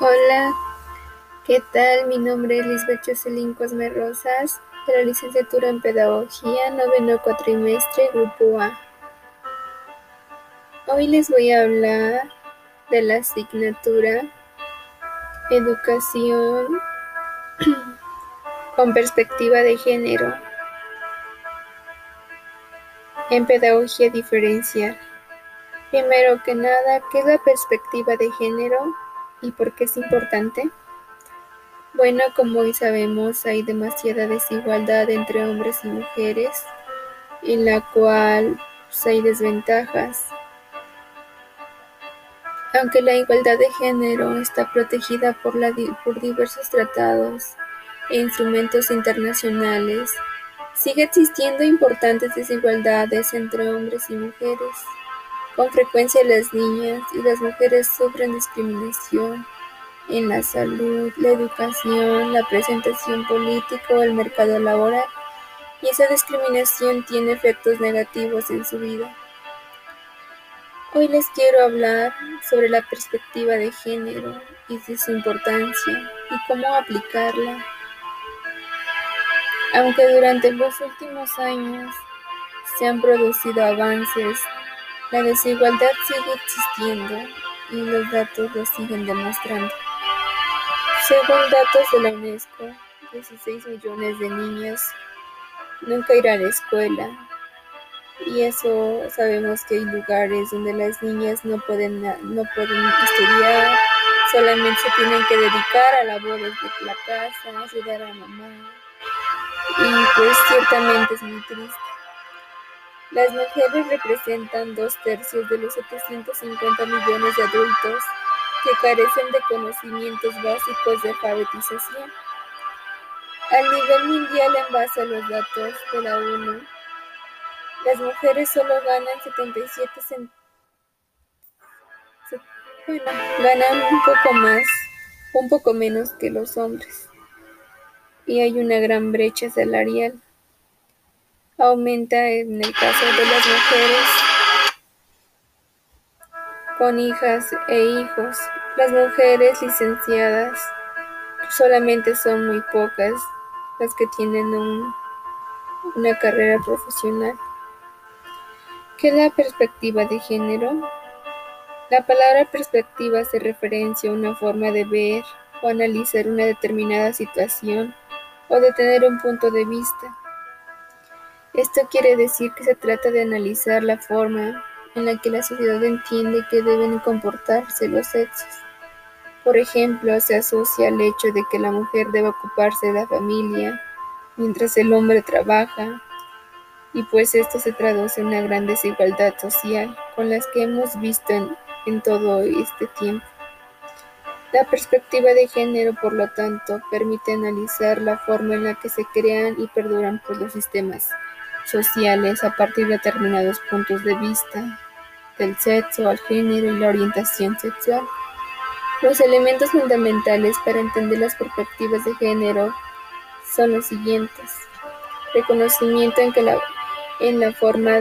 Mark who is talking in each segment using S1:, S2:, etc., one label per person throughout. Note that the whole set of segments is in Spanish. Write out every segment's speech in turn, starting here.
S1: Hola, ¿qué tal? Mi nombre es Lisbeth Jocelyn Cosme Rosas, de la licenciatura en Pedagogía, noveno cuatrimestre, Grupo A. Hoy les voy a hablar de la asignatura Educación con perspectiva de género en Pedagogía Diferencial. Primero que nada, ¿qué es la perspectiva de género? ¿Y por qué es importante? Bueno, como hoy sabemos, hay demasiada desigualdad entre hombres y mujeres, en la cual pues, hay desventajas. Aunque la igualdad de género está protegida por, diversos tratados e instrumentos internacionales, sigue existiendo importantes desigualdades entre hombres y mujeres. Con frecuencia las niñas y las mujeres sufren discriminación en la salud, la educación, la presentación política o el mercado laboral, y esa discriminación tiene efectos negativos en su vida. Hoy les quiero hablar sobre la perspectiva de género y su importancia y cómo aplicarla. Aunque durante los últimos años se han producido avances la desigualdad sigue existiendo y los datos lo siguen demostrando. Según datos de la UNESCO, 16 millones de niños nunca irán a la escuela y eso sabemos que hay lugares donde las niñas no pueden, no pueden estudiar, solamente se tienen que dedicar a labores de la casa, ayudar a mamá y pues ciertamente es muy triste. Las mujeres representan dos tercios de los 750 millones de adultos que carecen de conocimientos básicos de alfabetización. Al nivel mundial, en base a los datos de la ONU, las mujeres solo ganan 77 centavos. Bueno, ganan un poco más, un poco menos que los hombres. Y hay una gran brecha salarial aumenta en el caso de las mujeres con hijas e hijos. Las mujeres licenciadas solamente son muy pocas las que tienen una carrera profesional. ¿Qué es la perspectiva de género? La palabra perspectiva hace referencia a una forma de ver o analizar una determinada situación o de tener un punto de vista. Esto quiere decir que se trata de analizar la forma en la que la sociedad entiende que deben comportarse los sexos. Por ejemplo, se asocia al hecho de que la mujer debe ocuparse de la familia mientras el hombre trabaja, y pues esto se traduce en una gran desigualdad social con las que hemos visto en, en todo este tiempo. La perspectiva de género, por lo tanto, permite analizar la forma en la que se crean y perduran por los sistemas sociales a partir de determinados puntos de vista del sexo, el género y la orientación sexual. Los elementos fundamentales para entender las perspectivas de género son los siguientes. Reconocimiento en que la, en la forma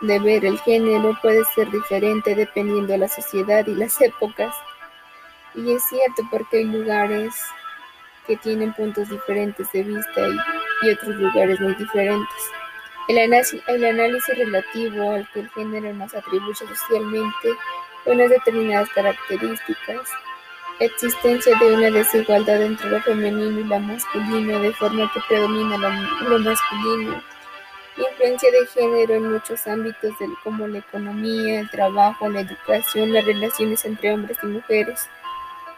S1: de ver el género puede ser diferente dependiendo de la sociedad y las épocas. Y es cierto porque hay lugares que tienen puntos diferentes de vista y otros lugares muy diferentes. El análisis relativo al que el género nos atribuye socialmente unas determinadas características, existencia de una desigualdad entre lo femenino y lo masculino de forma que predomina lo, masculino, influencia de género en muchos ámbitos como la economía, el trabajo, la educación, las relaciones entre hombres y mujeres.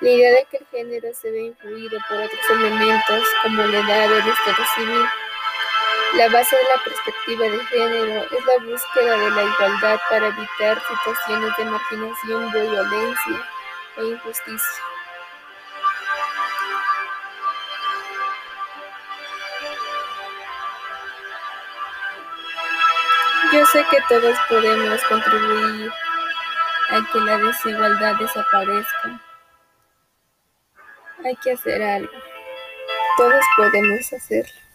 S1: La idea de que el género se ve influido por otros elementos como la edad o el estado civil la base de la perspectiva de género es la búsqueda de la igualdad para evitar situaciones de marginación, violencia e injusticia. Yo sé que todos podemos contribuir a que la desigualdad desaparezca. Hay que hacer algo. Todos podemos hacerlo.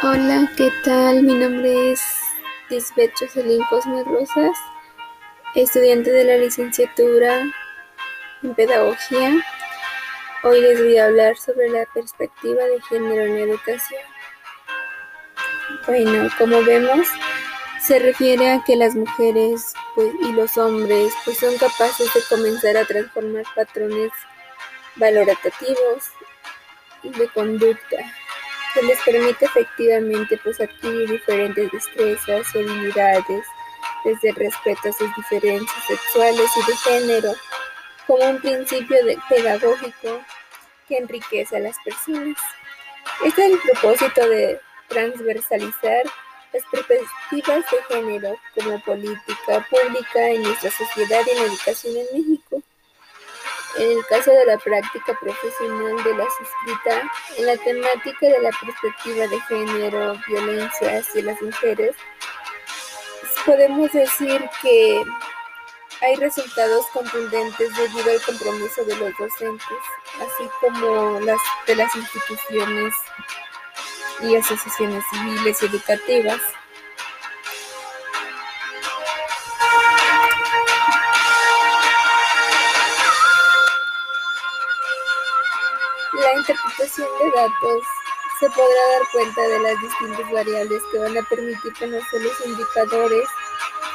S1: Hola, ¿qué tal? Mi nombre es Lisbeth Jocelyn Cosme Rosas estudiante de la licenciatura en Pedagogía. Hoy les voy a hablar sobre la perspectiva de género en la educación. Bueno, como vemos, se refiere a que las mujeres pues, y los hombres pues, son capaces de comenzar a transformar patrones valorativos de conducta que les permite efectivamente pues, adquirir diferentes destrezas y habilidades desde el respeto a sus diferencias sexuales y de género como un principio pedagógico que enriquece a las personas. Este es el propósito de transversalizar las perspectivas de género como política pública en nuestra sociedad y en la educación en México. En el caso de la práctica profesional de la suscrita, en la temática de la perspectiva de género, violencia hacia las mujeres, podemos decir que hay resultados contundentes debido al compromiso de los docentes, así como las, de las instituciones y asociaciones civiles y educativas. La interpretación de datos se podrá dar cuenta de las distintas variables que van a permitir conocer los indicadores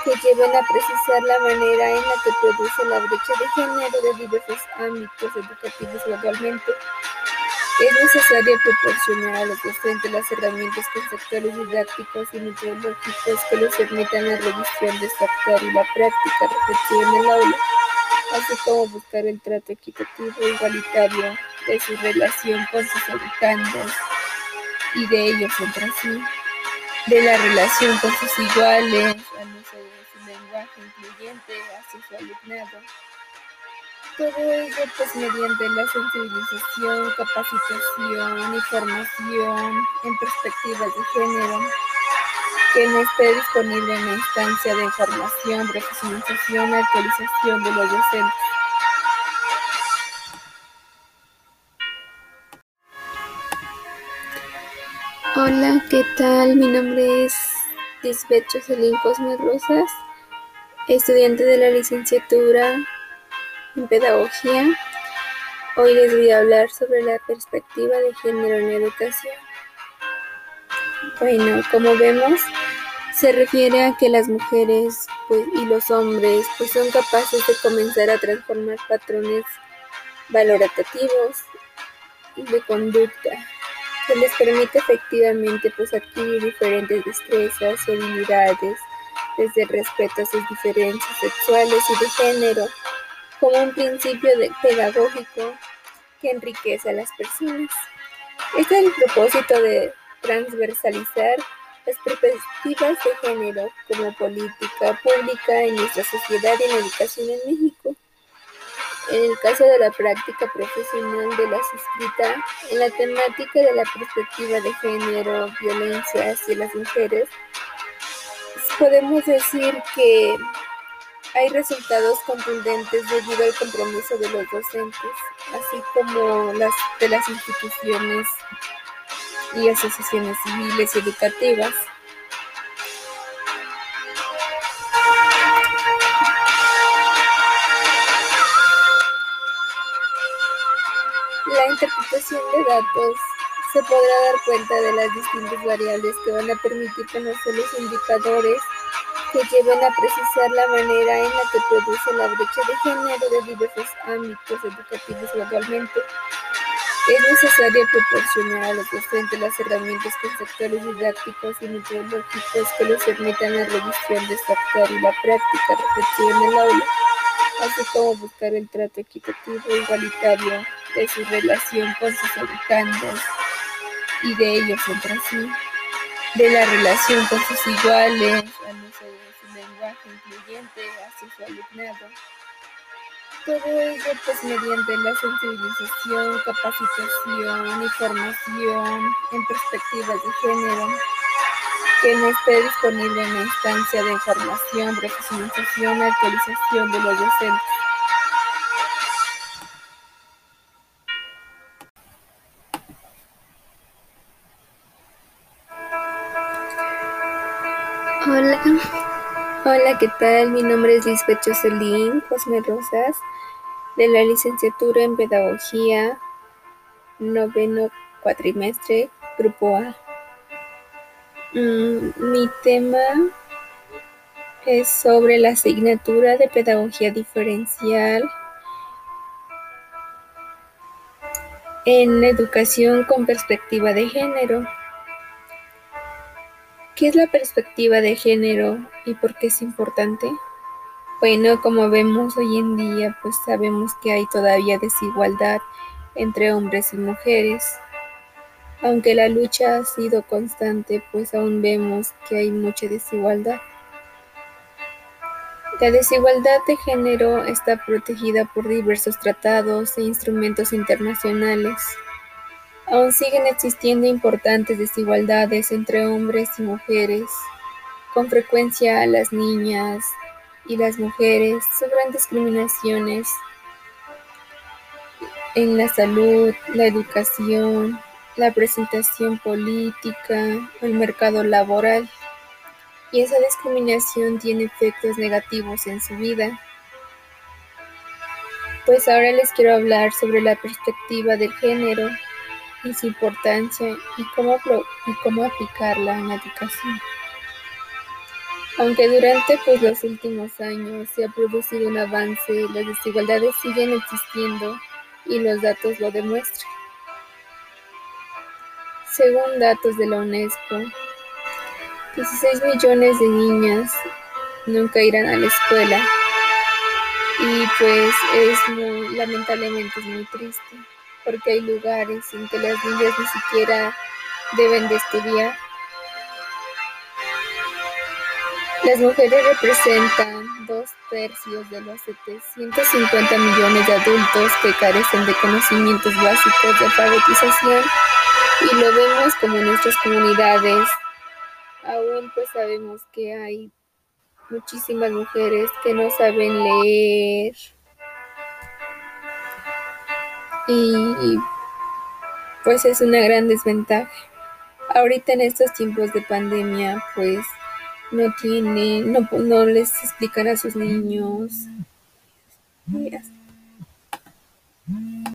S1: que lleven a precisar la manera en la que produce la brecha de género de diversos ámbitos educativos globalmente. Es necesario proporcionar a los docentes las herramientas conceptuales, didácticas y metodológicas que les permitan la revisión de actuar y la práctica reflexiva en el aula, así como buscar el trato equitativo e igualitario de su relación con sus educandos y de ellos entre sí, de la relación con sus iguales, al uso de su lenguaje incluyente hacia su alumnado. Todo ello pues mediante la sensibilización, capacitación y formación en perspectivas de género que no esté disponible en la instancia de información, profesionalización, actualización de los docentes. Hola, ¿qué tal? Mi nombre es Lisbeth Jocelyn Cosme Rosas, estudiante de la licenciatura en Pedagogía. Hoy les voy a hablar sobre la perspectiva de género en la educación. Bueno, como vemos, se refiere a que las mujeres pues, y los hombres pues, son capaces de comenzar a transformar patrones valorativos de conducta que les permite efectivamente pues, adquirir diferentes destrezas y habilidades desde el respeto a sus diferencias sexuales y de género como un principio pedagógico que enriquece a las personas. Este es el propósito de transversalizar las perspectivas de género como política pública en nuestra sociedad y en la educación en México. En el caso de la práctica profesional de la suscrita, en la temática de la perspectiva de género, violencia hacia las mujeres, podemos decir que hay resultados contundentes debido al compromiso de los docentes, así como las de las instituciones y asociaciones civiles y educativas. Interpretación de datos se podrá dar cuenta de las distintas variables que van a permitir conocer los indicadores que lleven a precisar la manera en la que produce la brecha de género de diversos ámbitos educativos globalmente. Es necesario proporcionar a los docentes las herramientas conceptuales, didácticas y metodológicas que les permitan la revisión de y la práctica reflexiva en el aula, así como buscar el trato equitativo e igualitario de su relación con sus educandos y de ellos entre sí, de la relación con sus iguales, al uso de su lenguaje incluyente hacia su alumnado. Todo ello pues mediante la sensibilización, capacitación y formación en perspectivas de género que no esté disponible en la instancia de información, profesionalización, actualización de los docentes. Hola, Hola, ¿qué tal? Mi nombre es Lisbeth Jocelyn Cosme Rosas, de la licenciatura en Pedagogía, noveno cuatrimestre, Grupo A. Mm, mi tema es sobre la asignatura de Pedagogía Diferencial en Educación con Perspectiva de Género. ¿Qué es la perspectiva de género y por qué es importante? Bueno, como vemos hoy en día, pues sabemos que hay todavía desigualdad entre hombres y mujeres. Aunque la lucha ha sido constante, pues aún vemos que hay mucha desigualdad. La desigualdad de género está protegida por diversos tratados e instrumentos internacionales. Aún siguen existiendo importantes desigualdades entre hombres y mujeres. Con frecuencia las niñas y las mujeres sufren discriminaciones en la salud, la educación, la presentación política, el mercado laboral. Y esa discriminación tiene efectos negativos en su vida. Pues ahora les quiero hablar sobre la perspectiva del género y su importancia y cómo, aplicarla en la educación. Aunque durante pues, los últimos años se ha producido un avance, las desigualdades siguen existiendo y los datos lo demuestran. Según datos de la UNESCO, 16 millones de niñas nunca irán a la escuela y pues es muy, lamentablemente es muy triste porque hay lugares en que las niñas ni siquiera deben de estudiar. Las mujeres representan dos tercios de los 750 millones de adultos que carecen de conocimientos básicos de alfabetización y lo vemos como en nuestras comunidades. Aún pues sabemos que hay muchísimas mujeres que no saben leer, y pues es una gran desventaja. Ahorita en estos tiempos de pandemia pues no tienen, no, no les explican a sus niños.